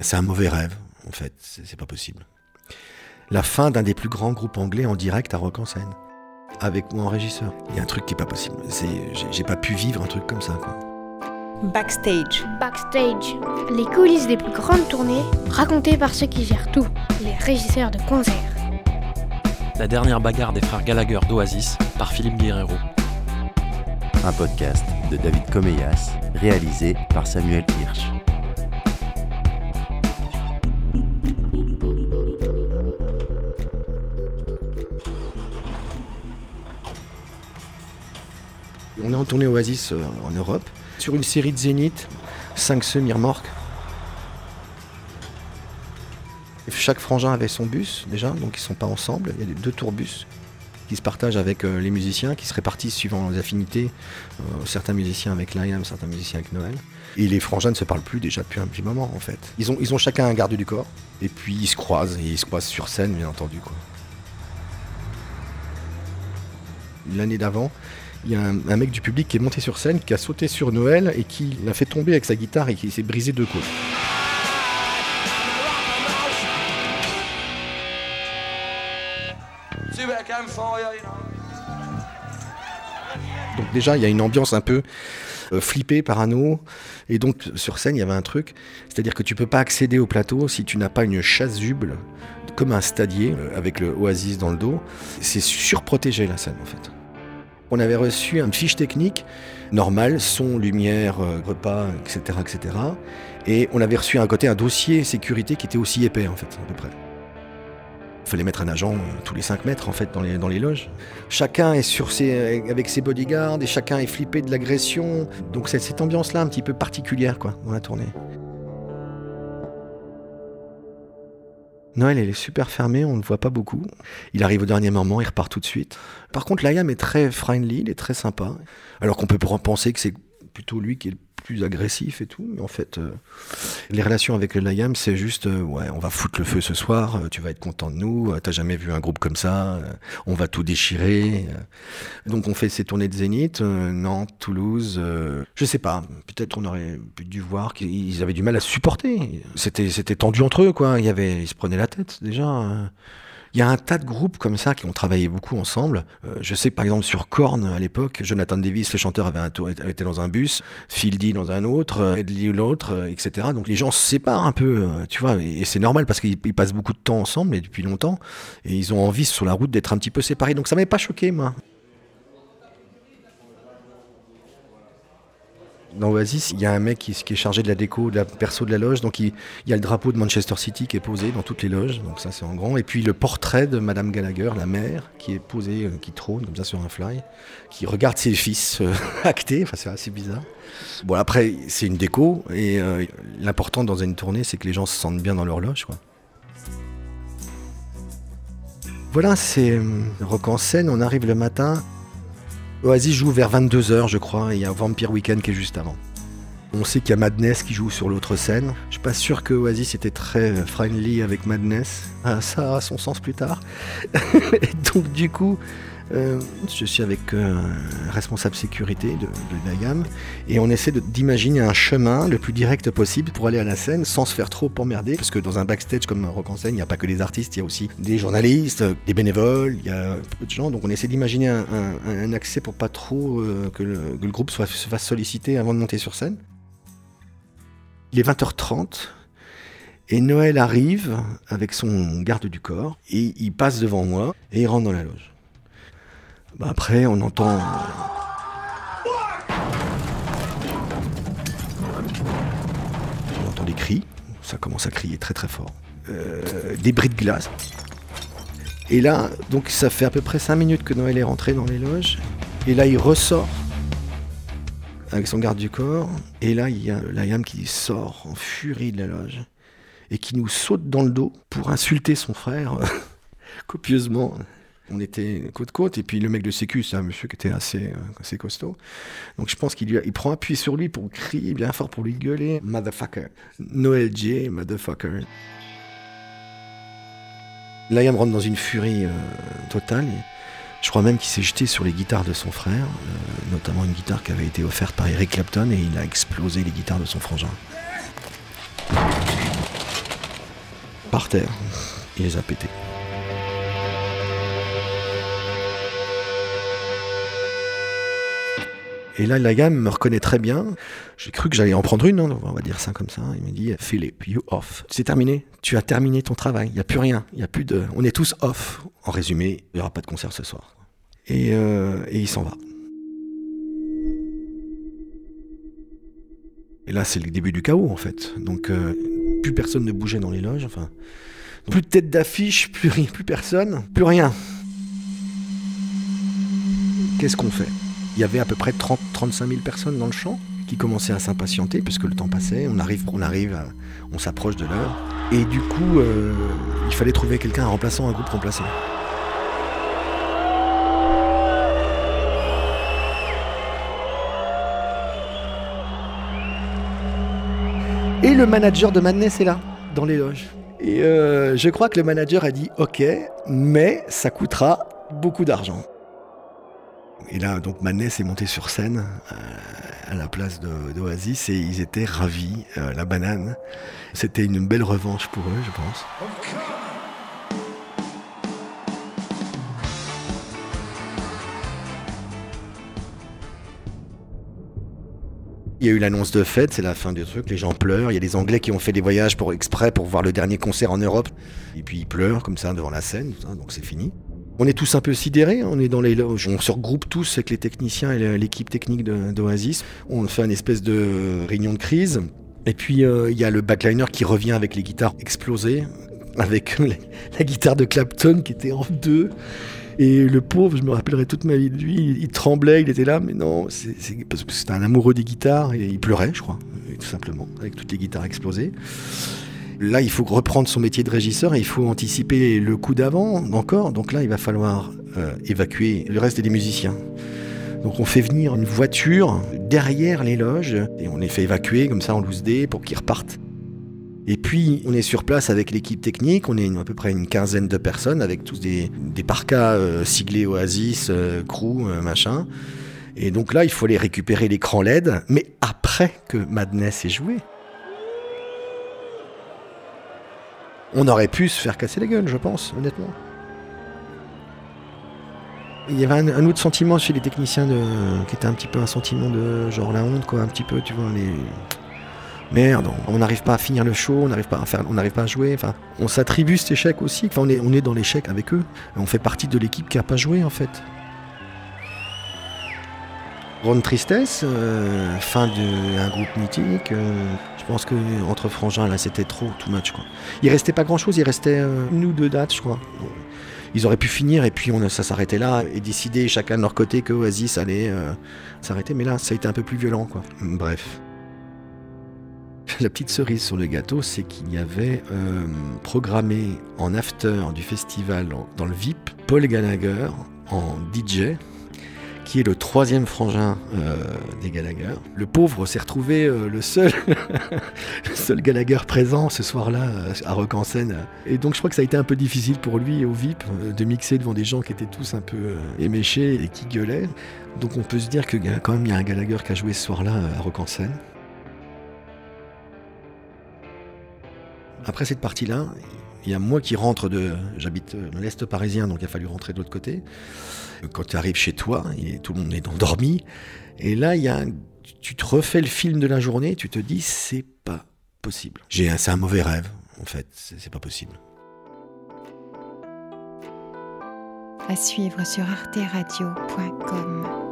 C'est un mauvais rêve, en fait, c'est pas possible. La fin d'un des plus grands groupes anglais en direct à Rock en scène, avec moi en régisseur. Il y a un truc qui est pas possible. J'ai pas pu vivre un truc comme ça, quoi. Backstage. Backstage. Les coulisses des plus grandes tournées, racontées par ceux qui gèrent tout, les régisseurs de concerts. La dernière bagarre des frères Gallagher d'Oasis par Philippe Guerrero. Un podcast de David Comeyas, réalisé par Samuel Hirsch. On est en tournée Oasis euh, en Europe, sur une série de zéniths, 5 semi-remorques. Chaque frangin avait son bus déjà, donc ils ne sont pas ensemble. Il y a deux tourbus qui se partagent avec euh, les musiciens, qui se répartissent suivant les affinités. Euh, certains musiciens avec Liam, certains musiciens avec Noël. Et les frangins ne se parlent plus déjà depuis un petit moment en fait. Ils ont, ils ont chacun un garde du corps, et puis ils se croisent, et ils se croisent sur scène bien entendu. L'année d'avant, il y a un, mec du public qui est monté sur scène, qui a sauté sur Noël et qui l'a fait tomber avec sa guitare et qui s'est brisé deux côtes. Donc déjà, il y a une ambiance un peu euh, flippée, parano. Et donc sur scène, il y avait un truc, c'est-à-dire que tu peux pas accéder au plateau si tu n'as pas une chasuble comme un stadier euh, avec le oasis dans le dos. C'est surprotégé la scène en fait. On avait reçu un fiche technique normal, son, lumière, euh, repas, etc., etc. Et on avait reçu à côté un dossier sécurité qui était aussi épais, en fait, à peu près. Il fallait mettre un agent euh, tous les 5 mètres, en fait, dans les, dans les loges. Chacun est sur ses, avec ses bodyguards et chacun est flippé de l'agression. Donc c'est cette ambiance-là un petit peu particulière, quoi, dans la tournée. Noël, elle est super fermée, on ne le voit pas beaucoup. Il arrive au dernier moment, il repart tout de suite. Par contre, Liam est très friendly, il est très sympa. Alors qu'on peut penser que c'est plutôt lui qui est le plus agressif et tout. Mais en fait, euh, les relations avec le Liam, c'est juste, euh, ouais, on va foutre le feu ce soir, euh, tu vas être content de nous, t'as jamais vu un groupe comme ça, on va tout déchirer. Donc on fait ces tournées de Zénith, Nantes, Toulouse, je sais pas, peut-être on aurait dû voir qu'ils avaient du mal à supporter. C'était, tendu entre eux, quoi. Il y avait, ils se prenaient la tête déjà. Il y a un tas de groupes comme ça qui ont travaillé beaucoup ensemble. Euh, je sais que par exemple sur Korn à l'époque, Jonathan Davis, le chanteur, avait, un tour, était dans un bus, Phil dans un autre, euh, Ed Lee l'autre, euh, etc. Donc les gens se séparent un peu, tu vois, et, c'est normal parce qu'ils passent beaucoup de temps ensemble et depuis longtemps, et ils ont envie sur la route d'être un petit peu séparés. Donc ça m'avait pas choqué, moi. Dans Oasis, il y a un mec qui, est chargé de la déco, de la perso de la loge. Donc il, y a le drapeau de Manchester City qui est posé dans toutes les loges. Donc ça c'est en grand. Et puis le portrait de Madame Gallagher, la mère, qui est posé, euh, qui trône comme ça sur un fly, qui regarde ses fils euh, actés. Enfin c'est assez bizarre. Bon après c'est une déco et euh, l'important dans une tournée c'est que les gens se sentent bien dans leur loge. Quoi. Voilà, c'est rock en scène. On arrive le matin. Oasis joue vers 22h, je crois, et il y a Vampire Weekend qui est juste avant. On sait qu'il y a Madness qui joue sur l'autre scène. Je suis pas sûr que Oasis était très friendly avec Madness. Ah, ça a son sens plus tard. et donc du coup, euh, je suis avec euh, un responsable sécurité de, la gamme et on essaie d'imaginer un chemin le plus direct possible pour aller à la scène sans se faire trop emmerder. Parce que dans un backstage comme Rock en scène, il n'y a pas que des artistes, il y a aussi des journalistes, des bénévoles, il y a peu de gens. Donc on essaie d'imaginer un, accès pour pas trop euh, que, le, groupe soit, se fasse solliciter avant de monter sur scène. Il est 20h30. Et Noël arrive avec son garde du corps, et il passe devant moi, et il rentre dans la loge. Bah, après, on entend. On entend des cris. Ça commence à crier très très fort. Euh, des bris de glace. Et là, donc ça fait à peu près 5 minutes que Noël est rentré dans les loges. Et là, il ressort avec son garde du corps. Et là, il y a Liam qui sort en furie de la loge et qui nous saute dans le dos pour insulter son frère copieusement. On était côte-côte, et puis le mec de Sécu, c'est un monsieur qui était assez, euh, costaud. Donc je pense qu'il il prend appui sur lui pour crier bien fort, pour lui gueuler Motherfucker. Noël J, motherfucker. Liam rentre dans une furie euh, totale. Je crois même qu'il s'est jeté sur les guitares de son frère, euh, notamment une guitare qui avait été offerte par Eric Clapton, et il a explosé les guitares de son frangin. par terre. Il les a pétés. Et là, la gamme me reconnaît très bien. J'ai cru que j'allais en prendre une, hein, on va dire ça comme ça. Il me dit, Philippe, you off. C'est terminé. Tu as terminé ton travail. Il n'y a plus rien. Il a plus de. On est tous off. En résumé, il n'y aura pas de concert ce soir. Et, euh, et il s'en va. Et là, c'est le début du chaos, en fait. Donc, euh, plus personne ne bougeait dans les loges. Enfin, plus de tête d'affiche, plus plus personne, plus rien. Qu'est-ce qu'on fait? Il y avait à peu près 30, 35 000 personnes dans le champ qui commençaient à s'impatienter puisque le temps passait. On arrive, on arrive, à- on s'approche de l'heure. Et du coup, euh, il fallait trouver quelqu'un, un remplaçant, un groupe remplaçant. Et le manager de Madness est là, dans les loges. Et euh, je crois que le manager a dit OK, mais ça coûtera beaucoup d'argent. Et là, donc Madness est monté sur scène euh, à la place d'Oasis et ils étaient ravis, euh, la banane. C'était une belle revanche pour eux, je pense. Il y a eu l'annonce de fête, c'est la fin du truc, les gens pleurent. Il y a des Anglais qui ont fait des voyages pour exprès pour voir le dernier concert en Europe. Et puis ils pleurent comme ça devant la scène, donc c'est fini. On est tous un peu sidérés, on est dans les loges, on se regroupe tous avec les techniciens et l'équipe technique d'Oasis. On fait une espèce de réunion de crise. Et puis euh, il y a le backliner qui revient avec les guitares explosées, avec la, guitare de Clapton qui était en deux. Et le pauvre, je me rappellerai toute ma vie de lui, il, tremblait, il était là, mais non, c'est un amoureux des guitares et il pleurait, je crois, tout simplement, avec toutes les guitares explosées. Là, il faut reprendre son métier de régisseur et il faut anticiper le coup d'avant encore. Donc là, il va falloir euh, évacuer le reste des musiciens. Donc on fait venir une voiture derrière les loges et on les fait évacuer comme ça en loose day pour qu'ils repartent. Et puis on est sur place avec l'équipe technique, on est à peu près une quinzaine de personnes avec tous des, des parkas euh, siglés Oasis, euh, Crew, machin. Et donc là, il faut aller récupérer l'écran LED, mais après que Madness est joué. On aurait pu se faire casser la gueule, je pense, honnêtement. Il y avait un, autre sentiment chez les techniciens de, qui était un petit peu un sentiment de genre la honte, quoi, un petit peu, tu vois, les. Merde, on n'arrive pas à finir le show, on n'arrive pas à faire, on n'arrive pas à jouer. Enfin, on s'attribue cet échec aussi. Enfin, on est, on est dans l'échec avec eux. On fait partie de l'équipe qui a pas joué en fait. Grande tristesse, euh, fin d'un groupe mythique. euh, je pense que entre frangins là, c'était trop, too much quoi. Il restait pas grand chose, il restait euh, une ou deux dates, je crois. Ils auraient pu finir et puis on, ça s'arrêtait là et décider chacun de leur côté que Oasis allait s'arrêter. Mais là, ça a été un peu plus violent quoi. Bref. La petite cerise sur le gâteau, c'est qu'il y avait programmé en after du festival dans le VIP Paul Gallagher en DJ, qui est le troisième frangin euh, des Gallagher. Le pauvre s'est retrouvé euh, le seul, seul Gallagher présent ce soir-là euh, à Rock en scène. Et donc je crois que ça a été un peu difficile pour lui au VIP de mixer devant des gens qui étaient tous un peu éméchés et qui gueulaient. Donc on peut se dire que quand même il y a un Gallagher qui a joué ce soir-là à Rock en scène. Après cette partie-là, il y a moi qui rentre de. J'habite euh, l'Est parisien, donc il a fallu rentrer de l'autre côté. Quand tu arrives chez toi, est- tout le monde est endormi. Et là, il y a tu te refais le film de la journée, tu te dis, c'est pas possible. J'ai C'est un mauvais rêve, en fait, c'est pas possible. À suivre sur arteradio.com.